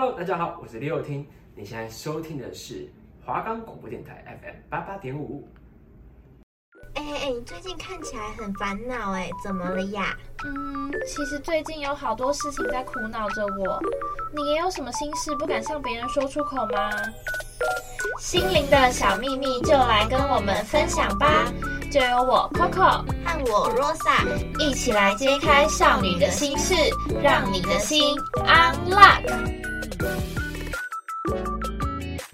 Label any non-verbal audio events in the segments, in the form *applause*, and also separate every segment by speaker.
Speaker 1: Hello，大家好，我是李友听。你现在收听的是华冈广播电台 FM 八八点五。
Speaker 2: 哎哎哎，你最近看起来很烦恼哎，怎么了呀？
Speaker 3: 嗯，其实最近有好多事情在苦恼着我。你也有什么心事不敢向别人说出口吗？心灵的小秘密，就来跟我们分享吧。就由我 Coco
Speaker 2: 和我 Rosa
Speaker 3: 一起来揭开少女的心事，让你的心 unlock。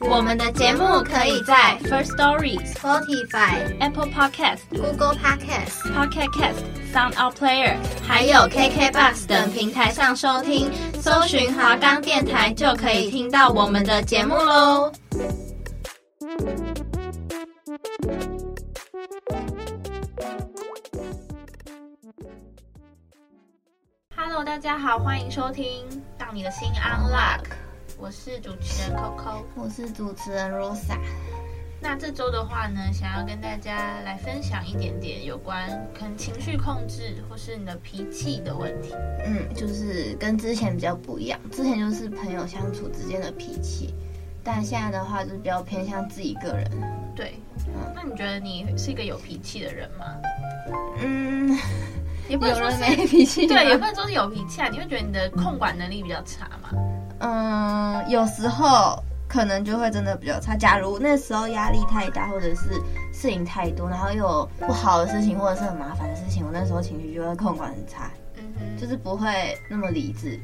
Speaker 3: 我们的节目可以在 First Story、
Speaker 2: Spotify、
Speaker 3: Apple Podcast、
Speaker 2: Google Podcast、
Speaker 3: Pocket Cast、Sound Out Player，
Speaker 2: 还有 KKBox 等平台上收听，搜寻华冈电台就可以听到我们的节目喽。
Speaker 3: Hello，大家好，欢迎收听《让你的心 Unlock》，我是主持人 Coco，
Speaker 2: 我是主持人 Rosa。
Speaker 3: 那这周的话呢，想要跟大家来分享一点点有关可能情绪控制或是你的脾气的问题。
Speaker 2: 嗯，就是跟之前比较不一样，之前就是朋友相处之间的脾气，但现在的话就是比较偏向自己个人。
Speaker 3: 对，嗯，那你觉得你是一个有脾气的人吗？
Speaker 2: 嗯。
Speaker 3: 也不能说是
Speaker 2: 没脾气，
Speaker 3: 对，也不能说是有脾气啊。你会觉得你的控管能力比较差吗？
Speaker 2: 嗯，有时候可能就会真的比较差。假如那时候压力太大，或者是事情太多，然后又有不好的事情，或者是很麻烦的事情，我那时候情绪就会控管很差，嗯哼，就是不会那么理智，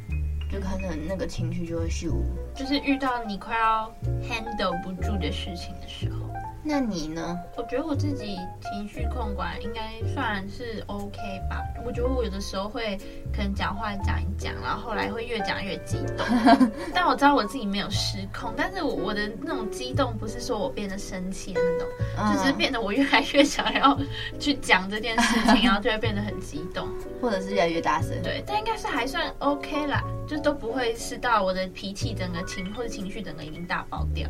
Speaker 2: 就可能那个情绪就会虚无。
Speaker 3: 就是遇到你快要 handle 不住的事情的时候。
Speaker 2: 那你呢？
Speaker 3: 我觉得我自己情绪控管应该算是 OK 吧。我觉得我有的时候会可能讲话讲一讲，然后后来会越讲越激动。*laughs* 但我知道我自己没有失控，但是我我的那种激动不是说我变得生气的那种，嗯、就是变得我越来越想要去讲这件事情，然后就会变得很激动，*laughs*
Speaker 2: 或者是越来越大声。
Speaker 3: 对，但应该是还算 OK 啦，就都不会是到我的脾气整个情或者情绪整个已经大爆掉。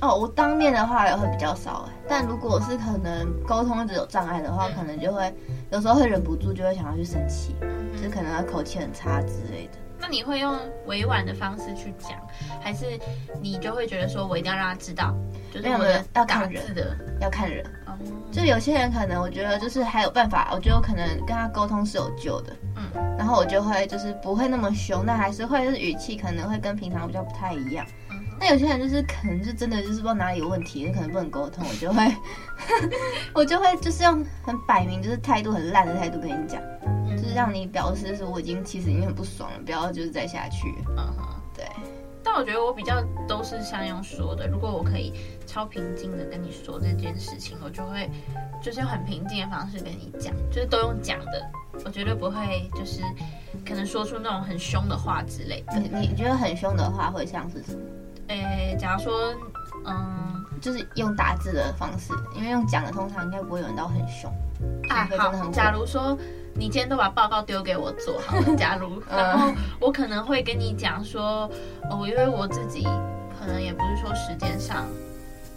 Speaker 2: 哦，我当面的话也会比较少哎，但如果是可能沟通一直有障碍的话，可能就会有时候会忍不住就会想要去生气，嗯、就是可能他口气很差之类的。
Speaker 3: 那你会用委婉的方式去讲，还是你就会觉得说我一定要让他知道？就是我的
Speaker 2: 要看人的，要看人。嗯，就有些人可能我觉得就是还有办法，我觉得我可能跟他沟通是有救的。嗯，然后我就会就是不会那么凶，但还是会就是语气可能会跟平常比较不太一样。那有些人就是可能就真的就是不知道哪里有问题，可能不能沟通，我就会，*laughs* 我就会就是用很摆明就是态度很烂的态度跟你讲，嗯、就是让你表示说我已经其实已经很不爽了，不要就是再下去。嗯哼，对。
Speaker 3: 但我觉得我比较都是像用说的，如果我可以超平静的跟你说这件事情，我就会就是用很平静的方式跟你讲，就是都用讲的，我绝对不会就是可能说出那种很凶的话之类的。
Speaker 2: 你你觉得很凶的话会像是什么？
Speaker 3: 诶，假如说，嗯，
Speaker 2: 就是用打字的方式，因为用讲的通常应该不会有人到很凶
Speaker 3: 啊。好，假如说你今天都把报告丢给我做好了，*laughs* 假如，然后我可能会跟你讲说，哦，因为我自己可能也不是说时间上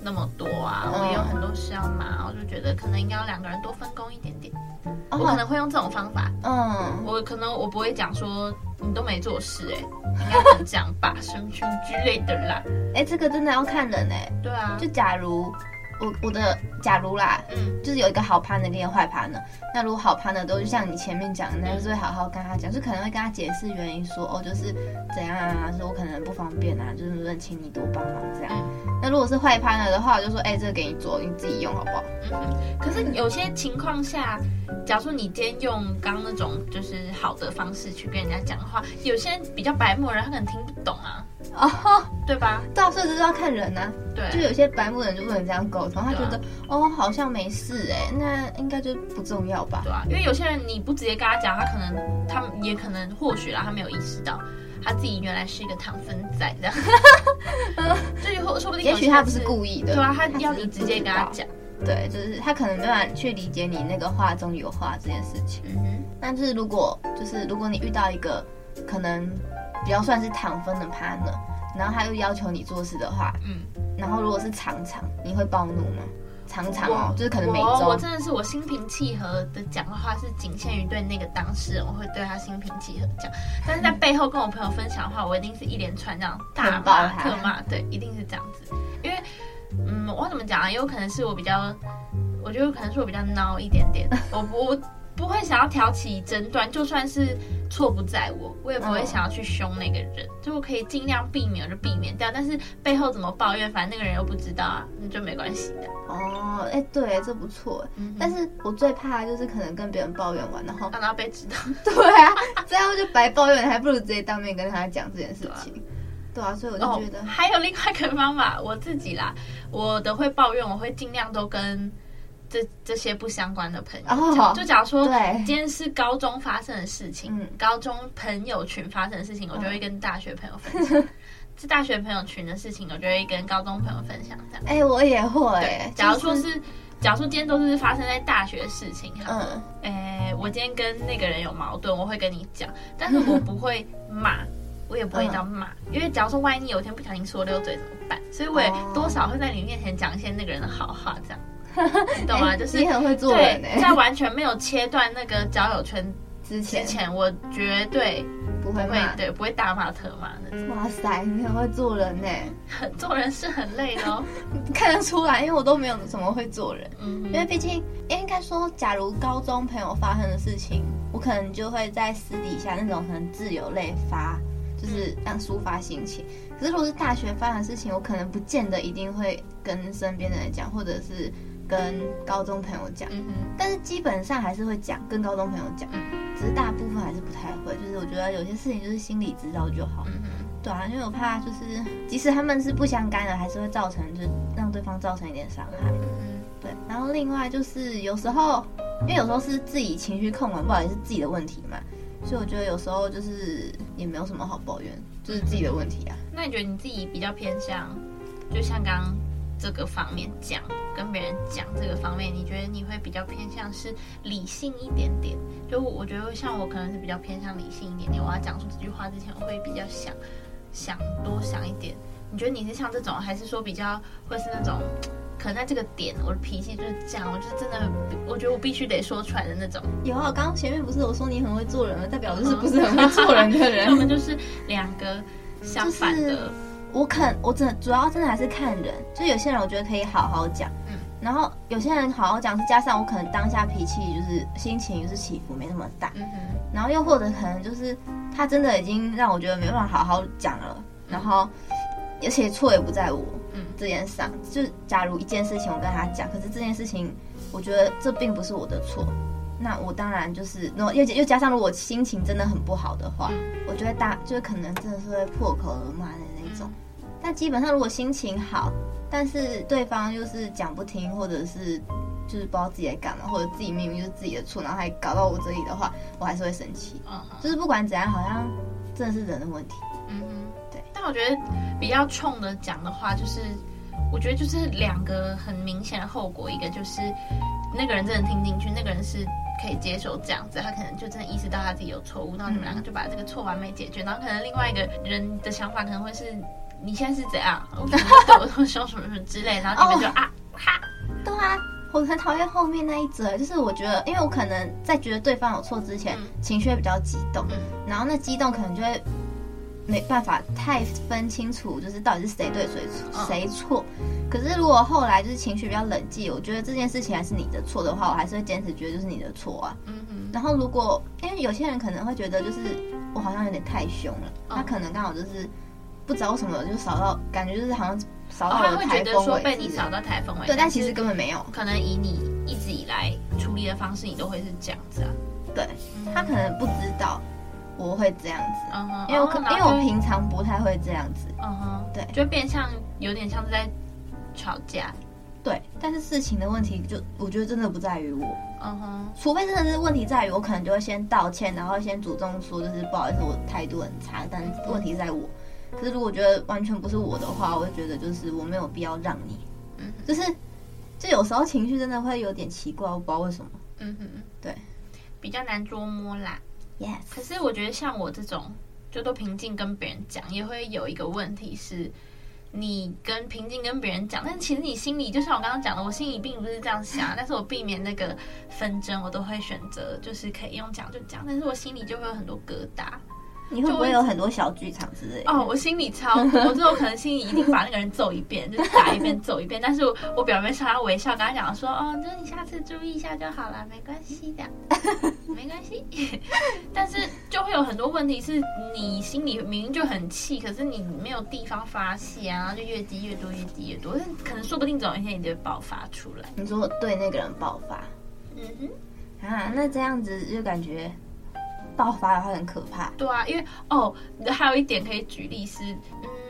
Speaker 3: 那么多啊，我也有很多事要忙，我就觉得可能应该要两个人多分工一点点。我可能会用这种方法，嗯，我可能我不会讲说你都没做事，欸，哎，应该不能讲吧，什么什么之类的啦。
Speaker 2: 哎，这个真的要看人哎。
Speaker 3: 对啊，
Speaker 2: 就假如我我的假如啦，嗯，就是有一个好 partner 跟一个坏 partner，那如果好 partner 都是像你前面讲的，那就是会好好跟他讲，就可能会跟他解释原因，说哦，就是怎样啊，说我可能不方便啊，就是能请你多帮忙这样。那如果是坏 partner 的话，我就说哎，这个给你做，你自己用好不好？
Speaker 3: 嗯，可是有些情况下。假如说你今天用刚刚那种就是好的方式去跟人家讲的话，有些人比较白目的人，他可能听不懂啊，哦，oh, 对吧？
Speaker 2: 对啊，所以这是要看人啊。
Speaker 3: 对，
Speaker 2: 就有些白目人就不能这样沟通，他觉得、啊、哦好像没事哎、欸，那应该就不重要吧？
Speaker 3: 对啊，因为有些人你不直接跟他讲，他可能他也可能或许啦，他没有意识到他自己原来是一个糖分仔这样，*laughs* 就以后说不定
Speaker 2: 也许他不是故意的，
Speaker 3: 对啊，他要你直接跟他讲。
Speaker 2: 对，就是他可能没办法去理解你那个话中有话这件事情。嗯哼。但是如果就是如果你遇到一个可能比较算是躺分的 partner，然后他又要求你做事的话，嗯，然后如果是常常，你会暴怒吗？常常哦，就是可能每周。
Speaker 3: 我真的是我心平气和的讲的话是仅限于对那个当事人，我会对他心平气和讲。但是在背后跟我朋友分享的话，我一定是一连串这样大骂特骂，对，一定是这样子。因为，嗯，我怎么讲啊？也有可能是我比较，我觉得可能是我比较孬一点点，*laughs* 我不。不会想要挑起争端，就算是错不在我，我也不会想要去凶那个人，哦、就我可以尽量避免，就避免掉。但是背后怎么抱怨，反正那个人又不知道啊，那就没关系的。
Speaker 2: 哦，哎，对，这不错。嗯、但是我最怕的就是可能跟别人抱怨完，然后
Speaker 3: 让他被知道。*laughs*
Speaker 2: 对啊，这样就白抱怨，还不如直接当面跟他讲这件事情。对啊，对啊，所以我就觉得、哦、
Speaker 3: 还有另外一个方法，我自己啦，我的会抱怨，我会尽量都跟。这这些不相关的朋友，oh, 就假如说今天是高中发生的事情，对高中朋友群发生的事情，嗯、我就会跟大学朋友分享；*laughs* 是大学朋友群的事情，我就会跟高中朋友分享。这样，
Speaker 2: 哎、欸，我也会。
Speaker 3: 假如说是，就是、假如说今天都是发生在大学的事情，嗯，哎、欸，我今天跟那个人有矛盾，我会跟你讲，但是我不会骂，我也不会这样骂，嗯、因为假如说万一你有一天不小心说溜嘴怎么办？所以我也多少会在你面前讲一些那个人的好话，这样。你 *laughs* 懂吗？就是
Speaker 2: 你很会做人，
Speaker 3: 在完全没有切断那个交友圈之前，我绝对不会对不会大骂特骂的。
Speaker 2: 哇塞，你很会做人呢！*laughs*
Speaker 3: 做人是很累的哦，*laughs*
Speaker 2: 看得出来，因为我都没有怎么会做人。嗯，因为毕竟应该说，假如高中朋友发生的事情，我可能就会在私底下那种很自由类发，就是让抒发心情。可是如果是大学发生的事情，我可能不见得一定会跟身边的人讲，或者是。跟高中朋友讲，嗯哼，但是基本上还是会讲，跟高中朋友讲，只是大部分还是不太会。就是我觉得有些事情就是心里知道就好，嗯哼，对啊，因为我怕就是即使他们是不相干的，还是会造成就让对方造成一点伤害，嗯，对。然后另外就是有时候，因为有时候是自己情绪控管不好，也是自己的问题嘛，所以我觉得有时候就是也没有什么好抱怨，就是自己的问题啊。
Speaker 3: 那你觉得你自己比较偏向，就像刚刚这个方面讲？跟别人讲这个方面，你觉得你会比较偏向是理性一点点？就我觉得像我可能是比较偏向理性一点点。我要讲出这句话之前，我会比较想想多想一点。你觉得你是像这种，还是说比较会是那种可能在这个点，我的脾气就是这样，我就真的，我觉得我必须得说出来的那种。
Speaker 2: 有啊，刚刚前面不是我说你很会做人吗？代表就是不是很会做人的人。*laughs*
Speaker 3: 我们就是两个相反的。就是
Speaker 2: 我肯，我真主要真的还是看人，就有些人我觉得可以好好讲，嗯，然后有些人好好讲是加上我可能当下脾气就是心情就是起伏没那么大，嗯哼，然后又或者可能就是他真的已经让我觉得没办法好好讲了，嗯、然后而且错也不在我，嗯，这件事上，就假如一件事情我跟他讲，可是这件事情我觉得这并不是我的错，那我当然就是，然后又又加上如果心情真的很不好的话，嗯、我觉得大就是可能真的是会破口而骂的那种。但基本上，如果心情好，但是对方又是讲不听，或者是就是不知道自己在干嘛，或者自己明明就是自己的错，然后还搞到我这里的话，我还是会生气。嗯哼，就是不管怎样，好像真的是人的问题。嗯哼，对。
Speaker 3: 但我觉得比较冲的讲的话，就是我觉得就是两个很明显的后果，一个就是那个人真的听进去，那个人是可以接受这样子，他可能就真的意识到他自己有错误，然后你们两个就把这个错完美解决，然后可能另外一个人的想法可能会是。你现在是怎样？我对我说什么什么之类，然后你们就啊哈，
Speaker 2: 对啊，我很讨厌后面那一则，就是我觉得，因为我可能在觉得对方有错之前，嗯、情绪会比较激动，嗯、然后那激动可能就会没办法太分清楚，就是到底是谁对谁错，谁错。可是如果后来就是情绪比较冷静，我觉得这件事情还是你的错的话，我还是会坚持觉得就是你的错啊。嗯嗯。然后如果因为有些人可能会觉得就是我好像有点太凶了，嗯、他可能刚好就是。不知道什么就扫到，感觉就是好像扫到了台风尾。会觉得说被你扫到台风尾。对，但其实根本没有。
Speaker 3: 可能以你一直以来处理的方式，你都会是这样子啊。
Speaker 2: 对，他可能不知道我会这样子，因为我可因为我平常不太会这样子。嗯哼，对，
Speaker 3: 就变相有点像是在吵架。
Speaker 2: 对，但是事情的问题就我觉得真的不在于我。嗯哼，除非真的是问题在于我，可能就会先道歉，然后先主动说就是不好意思，我态度很差，但问题在我。可是如果觉得完全不是我的话，我会觉得就是我没有必要让你，嗯，就是就有时候情绪真的会有点奇怪，我不知道为什么，嗯哼，对，
Speaker 3: 比较难捉摸啦可是我觉得像我这种就都平静跟别人讲，也会有一个问题是，你跟平静跟别人讲，但其实你心里就像我刚刚讲的，我心里并不是这样想，但是我避免那个纷争，我都会选择就是可以用讲就讲，但是我心里就会有很多疙瘩。
Speaker 2: 你会不会有很多小剧场之类的？
Speaker 3: 哦，我心里超多，*laughs* 我之后可能心里一定把那个人揍一遍，就是打一遍揍一遍。*laughs* 但是我，我表面上要微笑，跟他讲说，哦，就是你下次注意一下就好了，没关系的，*laughs* 没关系。但是就会有很多问题，是你心里明明就很气，可是你没有地方发泄啊，然后就越积越多，越积越多。但可能说不定总有一天你就会爆发出来。
Speaker 2: 你说我对那个人爆发？嗯哼，啊，那这样子就感觉。爆发的话很可怕。
Speaker 3: 对啊，因为哦，还有一点可以举例是，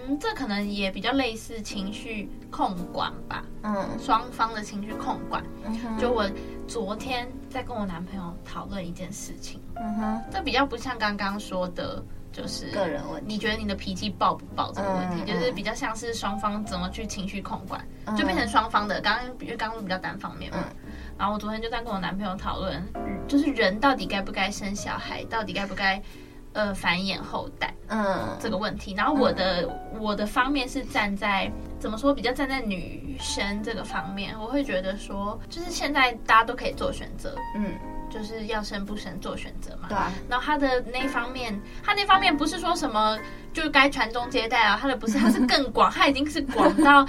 Speaker 3: 嗯，这可能也比较类似情绪控管吧。嗯，双方的情绪控管。嗯。就我昨天在跟我男朋友讨论一件事情。嗯哼。这比较不像刚刚说的，就是
Speaker 2: 个人问题。
Speaker 3: 你觉得你的脾气爆不爆这个问题，嗯、就是比较像是双方怎么去情绪控管，嗯、就变成双方的。刚刚因为刚刚比较单方面嘛。嗯然后我昨天就在跟我男朋友讨论，就是人到底该不该生小孩，到底该不该呃繁衍后代，嗯，这个问题。然后我的、嗯、我的方面是站在怎么说，比较站在女生这个方面，我会觉得说，就是现在大家都可以做选择，嗯，就是要生不生做选择嘛。对啊。然后他的那方面，他那方面不是说什么就该传宗接代啊，他的不是，他是更广，他已经是广到。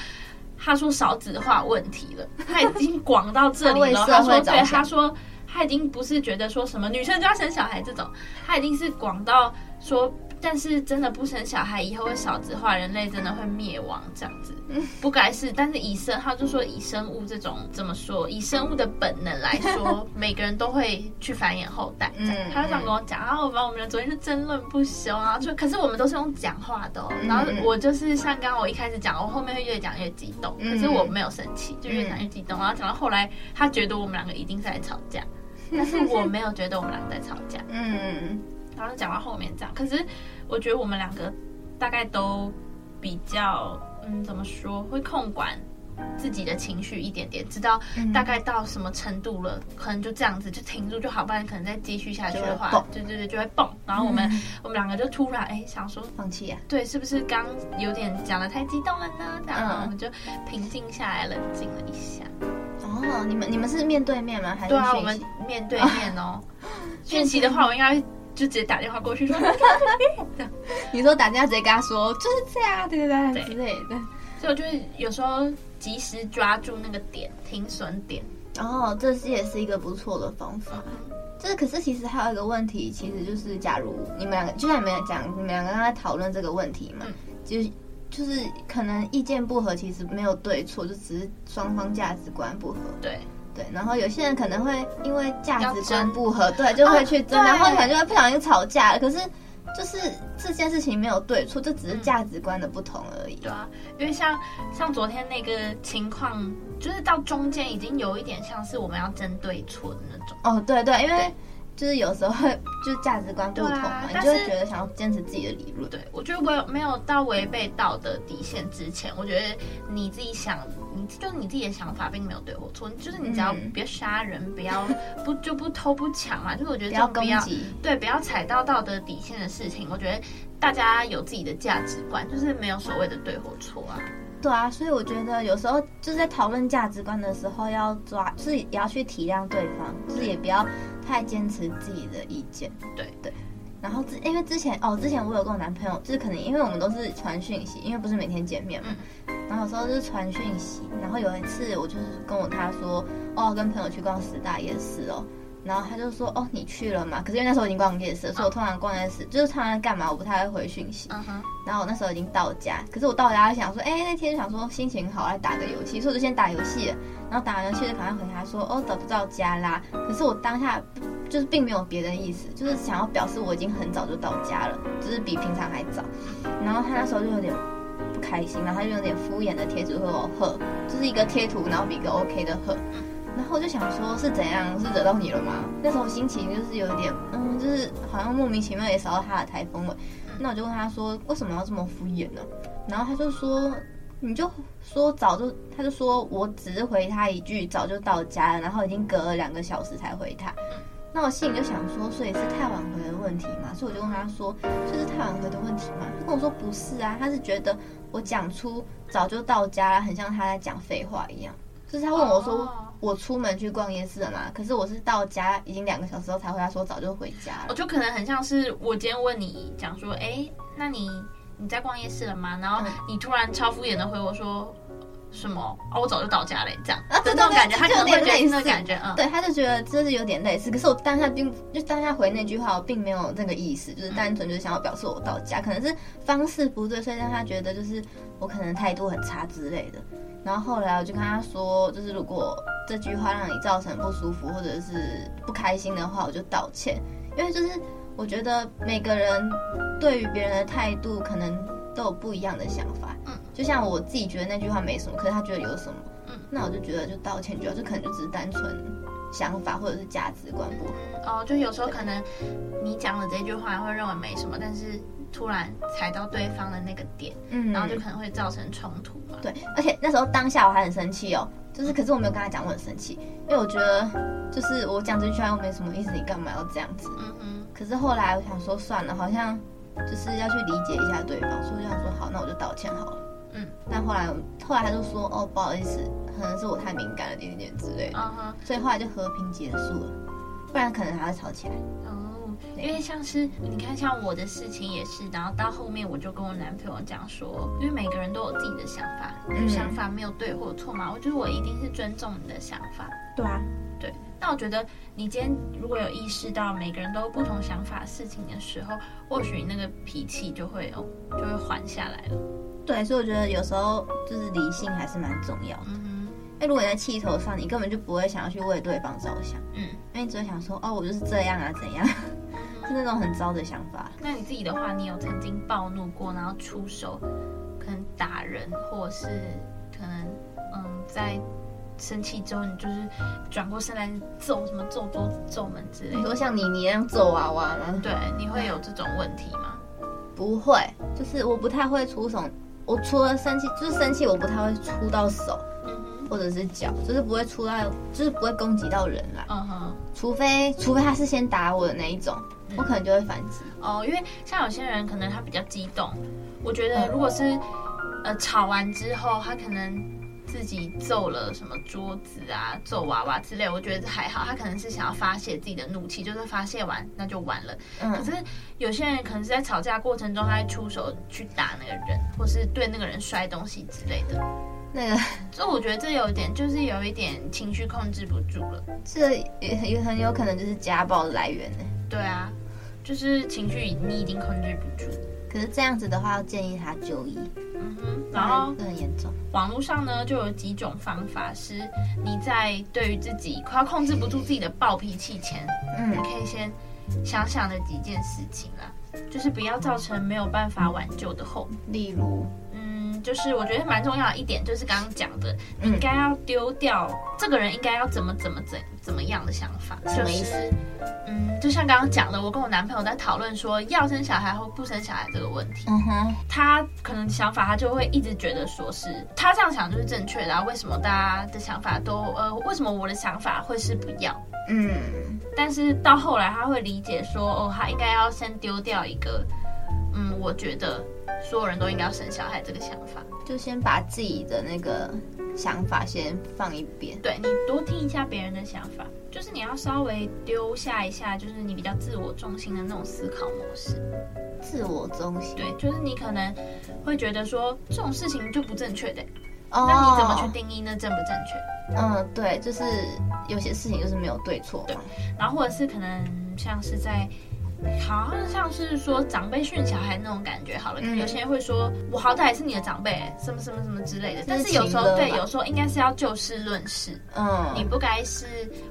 Speaker 3: 他说少子化问题了，他已经广到这里了。*laughs* 他，说对，他说他已经不是觉得说什么女生就要生小孩这种，他已经是广到说。但是真的不生小孩，以后会少子化，人类真的会灭亡这样子，不该是。但是以生，他就说以生物这种怎么说，以生物的本能来说，*laughs* 每个人都会去繁衍后代。嗯，他就这样跟我讲，然后我们我们昨天是争论不休啊，就可是我们都是用讲话的哦。然后我就是像刚刚我一开始讲，我后面会越讲越激动，可是我没有生气，就越讲越激动。然后讲到后来，他觉得我们两个一定是在吵架，*laughs* 但是我没有觉得我们两个在吵架。嗯。然后讲到后面这样，可是我觉得我们两个大概都比较，嗯，怎么说，会控管自己的情绪一点点，知道大概到什么程度了，嗯、可能就这样子就停住就好，不然可能再继续下去的话，对对对，就会蹦。然后我们、嗯、我们两个就突然哎想说
Speaker 2: 放弃啊，
Speaker 3: 对，是不是刚有点讲的太激动了呢？然后我们就平静下来，冷静了一下。
Speaker 2: 哦，你们你们是面对面吗？还是
Speaker 3: 对啊，我们面对面哦。*laughs* 讯息的话，我应该。就直接打电话过去说，*laughs*
Speaker 2: 你说打电话直接跟他说就是这样，对对对，对之类的。
Speaker 3: 所以我觉得有时候及时抓住那个点，停损点。
Speaker 2: 哦，这是也是一个不错的方法。就是，可是其实还有一个问题，其实就是，假如你们两个就像你们讲，你们两个刚才讨论这个问题嘛，嗯、就是就是可能意见不合，其实没有对错，就只是双方价值观不合。
Speaker 3: 对。
Speaker 2: 对，然后有些人可能会因为价值观不合，对，就会去争，然后可能就会不小心吵架了。可是，就是这件事情没有对错，这只是价值观的不同而已。
Speaker 3: 对啊，因为像像昨天那个情况，就是到中间已经有一点像是我们要争对错的那种。
Speaker 2: 哦，对对，因为。就是有时候会就是价值观不同嘛，啊、你就会觉得想要坚持自己的理论。
Speaker 3: 对，我觉得我没有到违背道德底线之前，我觉得你自己想，你就是你自己的想法并没有对或错，就是你只要不要杀人，嗯、不要不就不偷不抢嘛，就是我觉得这要，不要对不要踩到道德底线的事情，我觉得大家有自己的价值观，就是没有所谓的对或错啊。
Speaker 2: 对啊，所以我觉得有时候就是在讨论价值观的时候，要抓，就是也要去体谅对方，就是也不要太坚持自己的意见。
Speaker 3: 对对。
Speaker 2: 然后之因为之前哦，之前我有跟我男朋友，就是可能因为我们都是传讯息，因为不是每天见面嘛。嗯。然后有时候就是传讯息，然后有一次我就是跟我他说，哦，跟朋友去逛十大夜市哦。然后他就说：“哦，你去了嘛？”可是因为那时候已经逛夜市，所以我通常逛夜市就是通常干嘛，我不太会回讯息。Uh huh. 然后我那时候已经到家，可是我到家想说：“哎，那天就想说心情好来打个游戏，所以我就先打游戏。然后打完游戏就赶快回他说：‘哦，找不到家啦。’可是我当下就是并没有别的意思，就是想要表示我已经很早就到家了，就是比平常还早。然后他那时候就有点不开心，然后他就有点敷衍的贴图说：‘呵’，就是一个贴图，然后比一个 OK 的呵。”然后我就想说，是怎样？是惹到你了吗？那时候心情就是有一点，嗯，就是好像莫名其妙也扫到他的台风了。那我就问他说，为什么要这么敷衍呢？然后他就说，你就说早就，他就说我只是回他一句早就到家了，然后已经隔了两个小时才回他。那我心里就想说，所以是太晚回的问题嘛？所以我就问他说，这是太晚回的问题嘛？他跟我说不是啊，他是觉得我讲出早就到家了，很像他在讲废话一样。就是他问我说：“我出门去逛夜市了嘛？”可是我是到家已经两个小时后才回来说：“早就回家了。”
Speaker 3: 我就可能很像是我今天问你讲说：“哎，那你你在逛夜市了吗？”然后你突然超敷衍的回我说。什么？哦，我早就到家了，这样啊，这种感觉，他可能会类似的感觉，嗯，
Speaker 2: 对，他就觉得这是有点类似。可是我当下并就当下回那句话，我并没有那个意思，就是单纯就是想要表示我到家，可能是方式不对，所以让他觉得就是我可能态度很差之类的。然后后来我就跟他说，就是如果这句话让你造成不舒服或者是不开心的话，我就道歉，因为就是我觉得每个人对于别人的态度可能都有不一样的想法。就像我自己觉得那句话没什么，可是他觉得有什么，嗯，那我就觉得就道歉，就好就可能就只是单纯想法或者是价值观不合。
Speaker 3: 哦，就有时候可能你讲了这句话会认为没什么，但是突然踩到对方的那个点，嗯，然后就可能会造成冲突嘛。
Speaker 2: 对，而且那时候当下我还很生气哦，就是可是我没有跟他讲我很生气，因为我觉得就是我讲这句话又没什么意思，你干嘛要这样子？嗯哼。可是后来我想说算了，好像就是要去理解一下对方，所以我想说好，那我就道歉好了。嗯，但后来，后来他就说，哦，不好意思，可能是我太敏感了，点点之类的，uh huh. 所以后来就和平结束了，不然可能还会吵起来。
Speaker 3: 哦，因为像是你看，像我的事情也是，然后到后面我就跟我男朋友讲说，因为每个人都有自己的想法，嗯、想法没有对或错嘛，我觉得我一定是尊重你的想法。
Speaker 2: 对啊，
Speaker 3: 对。那我觉得你今天如果有意识到每个人都有不同想法事情的时候，或许你那个脾气就会哦，就会缓下来了。
Speaker 2: 对，所以我觉得有时候就是理性还是蛮重要的。嗯哼，哎，如果你在气头上，你根本就不会想要去为对方着想。嗯，因为你只会想说，哦，我就是这样啊，怎样？*laughs* 是那种很糟的想法。
Speaker 3: 那你自己的话，你有曾经暴怒过，然后出手，可能打人，或者是可能嗯，在生气之后，你就是转过身来揍什么揍桌子、揍门之类的。
Speaker 2: 你说像你你那样揍娃娃吗？
Speaker 3: 对，你会有这种问题吗？
Speaker 2: 不会，就是我不太会出手。我除了生气，就是生气，我不太会出到手，或者是脚，就是不会出到，就是不会攻击到人啦。嗯哼，除非除非他是先打我的那一种，我可能就会反击。
Speaker 3: 哦，因为像有些人可能他比较激动，我觉得如果是呃吵完之后，他可能。自己揍了什么桌子啊，揍娃娃之类，我觉得还好。他可能是想要发泄自己的怒气，就是发泄完那就完了。嗯。可是有些人可能是在吵架过程中，他会出手去打那个人，或是对那个人摔东西之类的。那个，所以我觉得这有一点，就是有一点情绪控制不住了。
Speaker 2: 这也很有很有可能就是家暴的来源呢。
Speaker 3: 对啊，就是情绪你已经控制不住。
Speaker 2: 可是这样子的话，要建议他就医。
Speaker 3: 嗯哼，然后
Speaker 2: 很严重。
Speaker 3: 网络上呢，就有几种方法是你在对于自己快要控制不住自己的暴脾气前，嗯，你可以先想想的几件事情啦，就是不要造成没有办法挽救的后果。
Speaker 2: 例如，
Speaker 3: 嗯，就是我觉得蛮重要的一点，就是刚刚讲的，你应该要丢掉这个人应该要怎么怎么怎怎么样的想法，
Speaker 2: 什么意思？
Speaker 3: 嗯，就像刚刚讲的，我跟我男朋友在讨论说要生小孩或不生小孩这个问题。嗯哼，他可能想法他就会一直觉得说是他这样想就是正确的啊，为什么大家的想法都呃，为什么我的想法会是不要？嗯，但是到后来他会理解说哦，他应该要先丢掉一个，嗯，我觉得所有人都应该要生小孩这个想法，
Speaker 2: 就先把自己的那个。想法先放一边，
Speaker 3: 对，你多听一下别人的想法，就是你要稍微丢下一下，就是你比较自我中心的那种思考模式。
Speaker 2: 自我中心，
Speaker 3: 对，就是你可能会觉得说这种事情就不正确的，哦，那你怎么去定义那正不正确？
Speaker 2: 嗯，对，就是有些事情就是没有对错，
Speaker 3: 对，然后或者是可能像是在。好像像是说长辈训小孩那种感觉，好了，有些人会说，我好歹也是你的长辈，什么什么什么之类的。但是有时候对，有时候应该是要就事论事。嗯，你不该是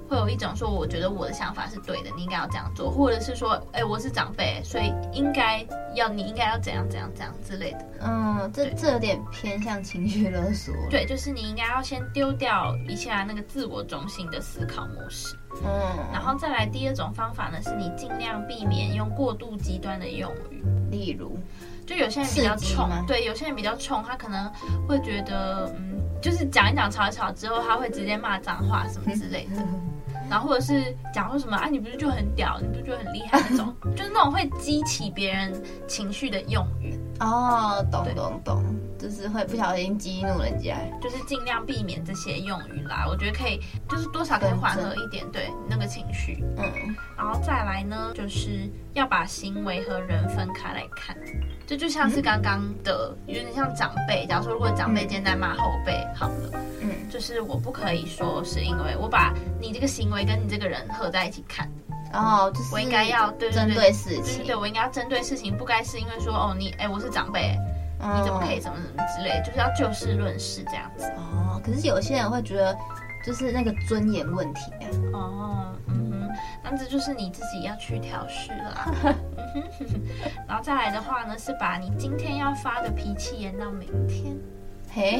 Speaker 3: 会有一种说，我觉得我的想法是对的，你应该要这样做，或者是说，哎，我是长辈，所以应该要你应该要怎样怎样怎样之类的。
Speaker 2: 嗯，这这有点偏向情绪勒索。
Speaker 3: 对，就是你应该要先丢掉一下那个自我中心的思考模式。嗯，然后再来第二种方法呢，是你尽量避免用过度极端的用语，
Speaker 2: 例如，
Speaker 3: 就有些人比较冲，对，有些人比较冲，他可能会觉得，嗯，就是讲一讲吵一吵之后，他会直接骂脏话什么之类的，*laughs* 然后或者是讲说什么啊，你不是就很屌，你不是就很厉害那种，*laughs* 就是那种会激起别人情绪的用语。
Speaker 2: 哦，懂懂懂。就是会不小心激怒人家，
Speaker 3: 就是尽量避免这些用语啦。我觉得可以，就是多少可以缓和一点，对那个情绪。嗯，然后再来呢，就是要把行为和人分开来看。这就像是刚刚的，有点像长辈。假如说，如果长辈今天在骂后辈，好了，嗯，就是我不可以说是因为我把你这个行为跟你这个人合在一起看。
Speaker 2: 哦，就是我应该要对针对事情，对，对，
Speaker 3: 对我应该要针对事情，不该是因为说哦你哎我是长辈，你怎么可以怎么怎么之类，就是要就事论事这样子。
Speaker 2: 哦，可是有些人会觉得就是那个尊严问题啊。
Speaker 3: 哦，嗯哼，那这就是你自己要去调试啦。嗯哼，然后再来的话呢，是把你今天要发的脾气延到明天。
Speaker 2: 嘿，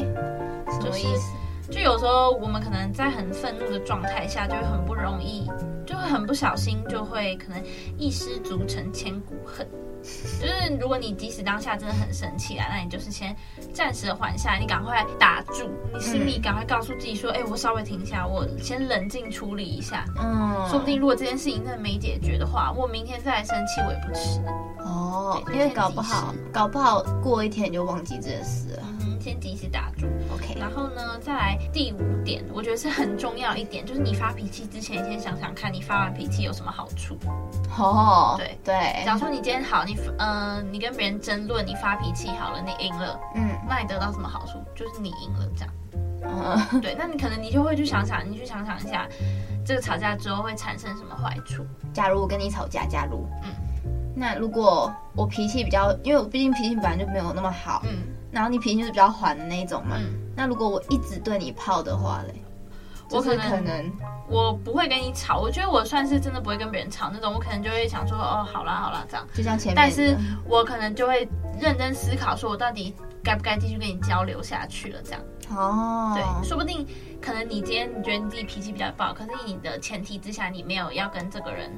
Speaker 2: 什么意思？
Speaker 3: 就有时候我们可能在很愤怒的状态下，就会很不容易，就会很不小心，就会可能一失足成千古恨。就是如果你即使当下真的很生气啊，那你就是先暂时的缓下来，你赶快打住，你心里赶快告诉自己说，哎、嗯欸，我稍微停下，我先冷静处理一下。嗯，说不定如果这件事情真的没解决的话，我明天再来生气我也不迟。
Speaker 2: 哦，因为搞不好，搞不好过一天你就忘记这件事了。
Speaker 3: 先及时打住，OK。然后呢，再来第五点，我觉得是很重要一点，就是你发脾气之前，先想想看你发完脾气有什么好处。
Speaker 2: 哦，
Speaker 3: 对
Speaker 2: 对。
Speaker 3: 假如说你今天好，你呃，你跟别人争论，你发脾气好了，你赢了，嗯，那你得到什么好处？就是你赢了，这样。嗯，对。那你可能你就会去想想，你去想想一下，这个吵架之后会产生什么坏处？
Speaker 2: 假如我跟你吵架，假如，嗯，那如果我脾气比较，因为我毕竟脾气本来就没有那么好，嗯。然后你脾气就是比较缓的那一种嘛，嗯、那如果我一直对你泡的话嘞，我可能可能
Speaker 3: 我不会跟你吵，我觉得我算是真的不会跟别人吵那种，我可能就会想说哦，好啦好啦这样，
Speaker 2: 就像前面，
Speaker 3: 但是我可能就会认真思考，说我到底该不该继续跟你交流下去了这样。哦，对，说不定可能你今天你觉得你自己脾气比较暴，可是你的前提之下你没有要跟这个人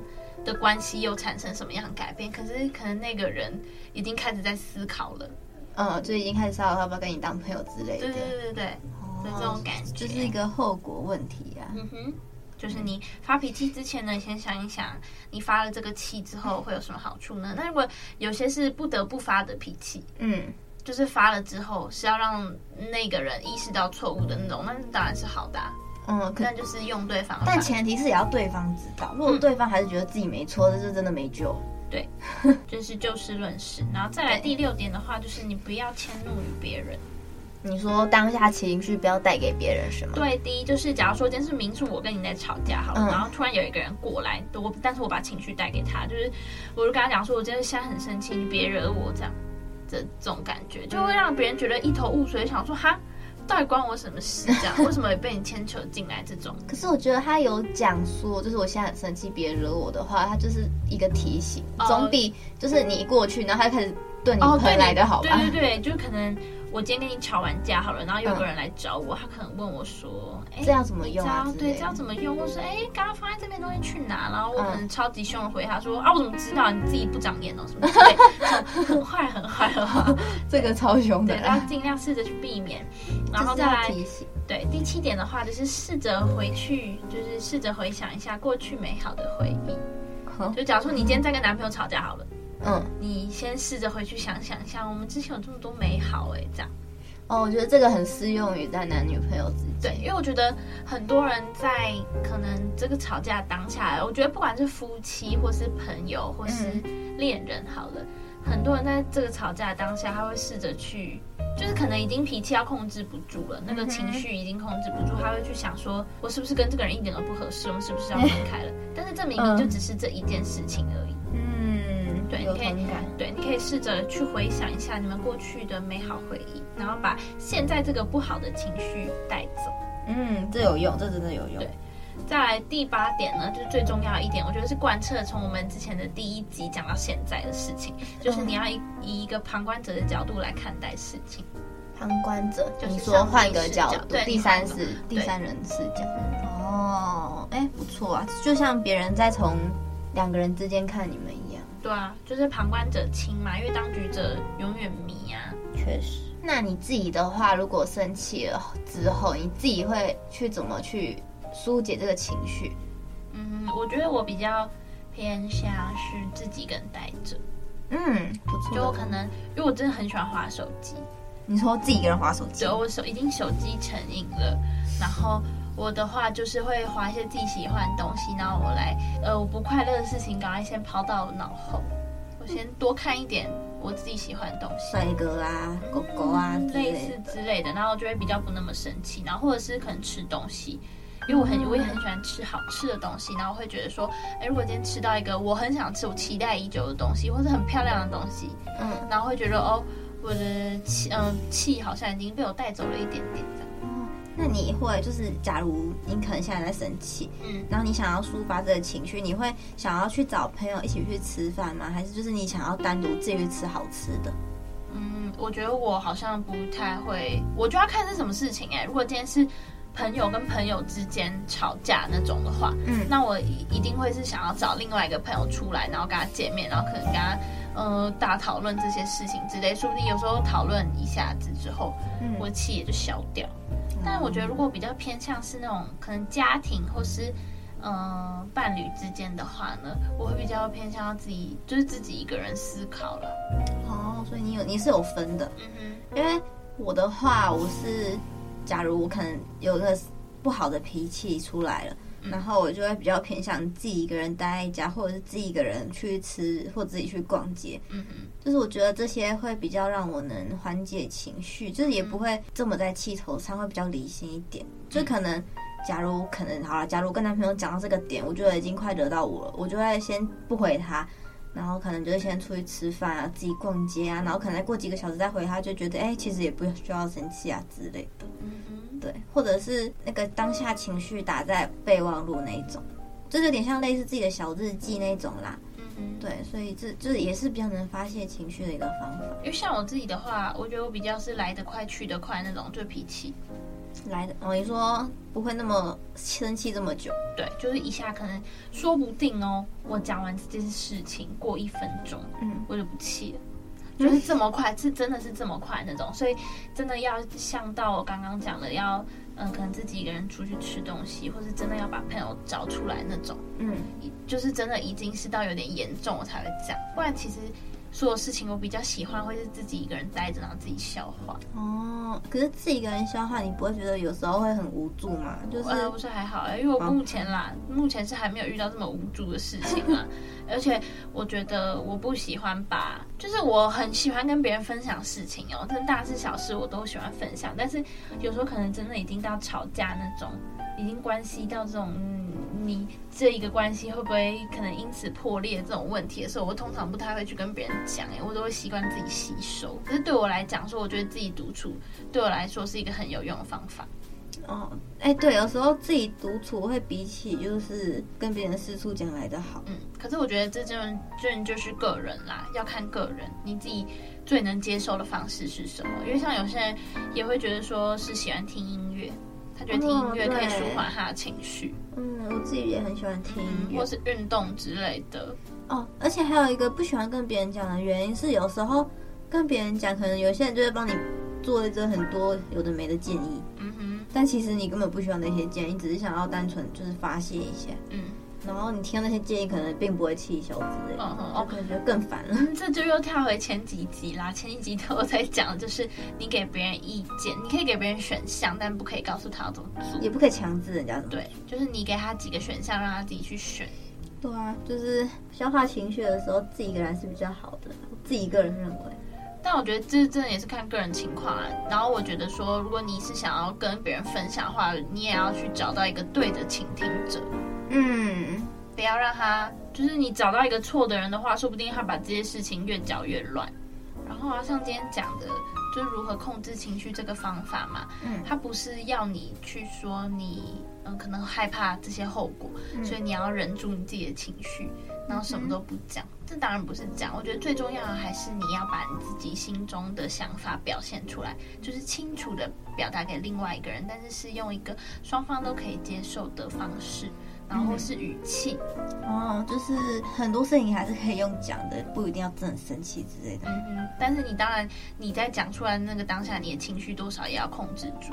Speaker 3: 的关系又产生什么样的改变，可是可能那个人已经开始在思考了。
Speaker 2: 嗯，就已经开始骚扰，要不要跟你当朋友之类的。
Speaker 3: 对对对对，哦、这种感觉
Speaker 2: 就是一个后果问题啊。
Speaker 3: 嗯哼，就是你发脾气之前呢，你先想一想，你发了这个气之后会有什么好处呢？那如果有些是不得不发的脾气，嗯，就是发了之后是要让那个人意识到错误的那种，那当然是好的、啊。嗯，可能就是用对方，
Speaker 2: 但前提是也要对方知道，如果对方还是觉得自己没错，这是真的没救。
Speaker 3: 对，*laughs* 就是就事论事，然后再来第六点的话，就是你不要迁怒于别人。
Speaker 2: 你说当下情绪不要带给别人什么？
Speaker 3: 对，第一就是假如说今天是明是我跟你在吵架好了，嗯、然后突然有一个人过来，我但是我把情绪带给他，就是我就跟他讲说，我今天现在很生气，你别惹我这样，这这种感觉就会让别人觉得一头雾水，想说哈。到底关我什么事？这样 *laughs* 为什么也被你牵扯进来？这种，
Speaker 2: 可是我觉得他有讲说，就是我现在很生气，别惹我的话，他就是一个提醒，总比就是你一过去，然后他就开始对你回来的好吧？
Speaker 3: 对对对，就可能。我今天跟你吵完架好了，然后有个人来找我，嗯、他可能问我说：“哎，
Speaker 2: 这样怎么用啊？
Speaker 3: 对，这样怎么用？”我说：“哎，刚刚放在这边东西去哪？”然后我可能超级凶的回他说：“嗯、啊，我怎么知道？你自己不长眼哦，什么之类，很坏很坏的话，
Speaker 2: 这个超凶的。”
Speaker 3: 对，然后尽量试着去避免，然后再来提醒。对，第七点的话就是试着回去，就是试着回想一下过去美好的回忆。嗯、就假如说你今天在跟男朋友吵架好了。嗯，你先试着回去想想一下，我们之前有这么多美好哎，这样。
Speaker 2: 哦，我觉得这个很适用于在男女朋友之间。
Speaker 3: 对，因为我觉得很多人在可能这个吵架当下，我觉得不管是夫妻或是朋友或是恋人，好了，嗯、很多人在这个吵架当下，他会试着去，就是可能已经脾气要控制不住了，那个情绪已经控制不住，他会去想说，我是不是跟这个人一点都不合适，我们是不是要分开了？但是这明明就只是这一件事情而已。对，你可以对，你可以试着去回想一下你们过去的美好回忆，然后把现在这个不好的情绪带走。
Speaker 2: 嗯，这有用，这真的有用。
Speaker 3: 对，再来第八点呢，就是最重要一点，我觉得是贯彻从我们之前的第一集讲到现在的事情，就是你要以以一个旁观者的角度来看待事情。
Speaker 2: 旁观者，就是说换一个角度，对，第三视，第三人视角。哦，哎，不错啊，就像别人在从两个人之间看你们一样。
Speaker 3: 对啊，就是旁观者清嘛，因为当局者永远迷啊。
Speaker 2: 确实，那你自己的话，如果生气了之后，你自己会去怎么去疏解这个情绪？
Speaker 3: 嗯，我觉得我比较偏向是自己跟待着。
Speaker 2: 嗯，不错。
Speaker 3: 就我可能，因为我真的很喜欢滑手机，
Speaker 2: 你说自己一个人滑手机？
Speaker 3: 对我手已经手机成瘾了，然后我的话就是会划一些自己喜欢的东西，然后我来呃我不快乐的事情赶快先抛到脑后，我先多看一点我自己喜欢的东西，
Speaker 2: 帅哥啊、狗狗啊、
Speaker 3: 嗯、类。似之类的，然后就会比较不那么生气，然后或者是可能吃东西。因为我很我也很喜欢吃好吃的东西，然后会觉得说，哎，如果今天吃到一个我很想吃、我期待已久的东西，或是很漂亮的东西，嗯，然后会觉得哦，我的气嗯气好像已经被我带走了一点点这样。
Speaker 2: 哦，那你会就是，假如你可能现在在生气，嗯，然后你想要抒发这个情绪，你会想要去找朋友一起去吃饭吗？还是就是你想要单独自己去吃好吃的？
Speaker 3: 嗯，我觉得我好像不太会，我就要看是什么事情哎。如果今天是。朋友跟朋友之间吵架那种的话，嗯，那我一定会是想要找另外一个朋友出来，然后跟他见面，然后可能跟他呃大讨论这些事情之类，说不定有时候讨论一下子之后，嗯，我气也就消掉。嗯，但是我觉得如果比较偏向是那种可能家庭或是呃伴侣之间的话呢，我会比较偏向自己就是自己一个人思考了。
Speaker 2: 哦，所以你有你是有分的，嗯哼，因为我的话我是。假如我可能有个不好的脾气出来了，嗯，然后我就会比较偏向自己一个人待在家，或者是自己一个人去吃，或自己去逛街。嗯嗯，就是我觉得这些会比较让我能缓解情绪，就是也不会这么在气头上，会比较理性一点。就可能，假如可能好了，假如跟男朋友讲到这个点，我觉得已经快惹到我了，我就会先不回他。然后可能就是先出去吃饭啊，自己逛街啊，然后可能再过几个小时再回他，就觉得哎，其实也不需要生气啊之类的。嗯嗯，对，或者是那个当下情绪打在备忘录那一种，就有点像类似自己的小日记那种啦。嗯嗯，对，所以这就是也是比较能发泄情绪的一个方法。
Speaker 3: 因为像我自己的话，我觉得我比较是来得快去得快那种，就脾气。
Speaker 2: 来的哦，你说不会那么生气这么久？
Speaker 3: 对，就是一下可能说不定哦，我讲完这件事情过一分钟，嗯，我就不气了，就是这么快，是真的是这么快那种，所以真的要像到我刚刚讲的，要嗯，可能自己一个人出去吃东西，或是真的要把朋友找出来那种，嗯，就是真的已经是到有点严重，我才会讲，不然其实。所有事情我比较喜欢会是自己一个人待着，然后自己消化。
Speaker 2: 哦，可是自己一个人消化，你不会觉得有时候会很无助吗？就是、
Speaker 3: 呃、不是还好，因为我目前啦，目前是还没有遇到这么无助的事情啊。而且我觉得我不喜欢把，就是我很喜欢跟别人分享事情哦，但大事小事我都喜欢分享。但是有时候可能真的已经到吵架那种，已经关系到这种。嗯你这一个关系会不会可能因此破裂？这种问题的时候，我通常不太会去跟别人讲，哎，我都会习惯自己吸收。可是对我来讲，说我觉得自己独处对我来说是一个很有用的方法。
Speaker 2: 哦，哎，对，有时候自己独处会比起就是跟别人四处讲来的好。
Speaker 3: 嗯，可是我觉得这就这就是个人啦，要看个人，你自己最能接受的方式是什么？因为像有些人也会觉得说是喜欢听音乐。他觉得听音乐可以舒缓他的情绪。
Speaker 2: 嗯，我自己也很喜欢听音乐，
Speaker 3: 或是运动之类的。
Speaker 2: 哦，而且还有一个不喜欢跟别人讲的原因是，有时候跟别人讲，可能有些人就会帮你做一些很多有的没的建议。嗯哼，但其实你根本不需要那些建议，只是想要单纯就是发泄一下。嗯。然后你听到那些建议，可能并不会气消之类的，我可能觉得更烦了。
Speaker 3: 嗯，这就又跳回前几集啦。前一集头我在讲，就是你给别人意见，你可以给别人选项，但不可以告诉他要怎么做，
Speaker 2: 也不可以强制人家。
Speaker 3: 对，就是你给他几个选项，让他自己去选。
Speaker 2: 对啊，就是消化情绪的时候，自己一个人是比较好的，我自己一个人认为。
Speaker 3: 但我觉得这真的也是看个人情况啊。然后我觉得说，如果你是想要跟别人分享的话，你也要去找到一个对的倾听者。嗯，不要让他，就是你找到一个错的人的话，说不定他把这些事情越搅越乱。然后啊，像今天讲的，就是如何控制情绪这个方法嘛，嗯，他不是要你去说你，嗯，可能害怕这些后果，嗯，所以你要忍住你自己的情绪，然后什么都不讲。嗯，这当然不是讲，我觉得最重要的还是你要把你自己心中的想法表现出来，就是清楚的表达给另外一个人，但是是用一个双方都可以接受的方式。然后是语气，
Speaker 2: 哦，就是很多事情还是可以用讲的，不一定要真的生气之类的。
Speaker 3: 嗯嗯。但是你当然你在讲出来那个当下，你的情绪多少也要控制住。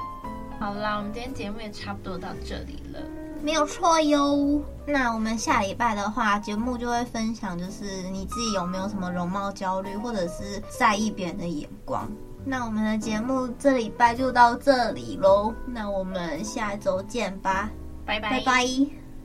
Speaker 3: 好啦，我们今天节目也差不多到这里了，
Speaker 2: 没有错哟。那我们下礼拜的话，节目就会分享，就是你自己有没有什么容貌焦虑，或者是在意别人的眼光。那我们的节目这礼拜就到这里喽，那我们下周见吧，
Speaker 3: 拜拜。
Speaker 2: 拜拜。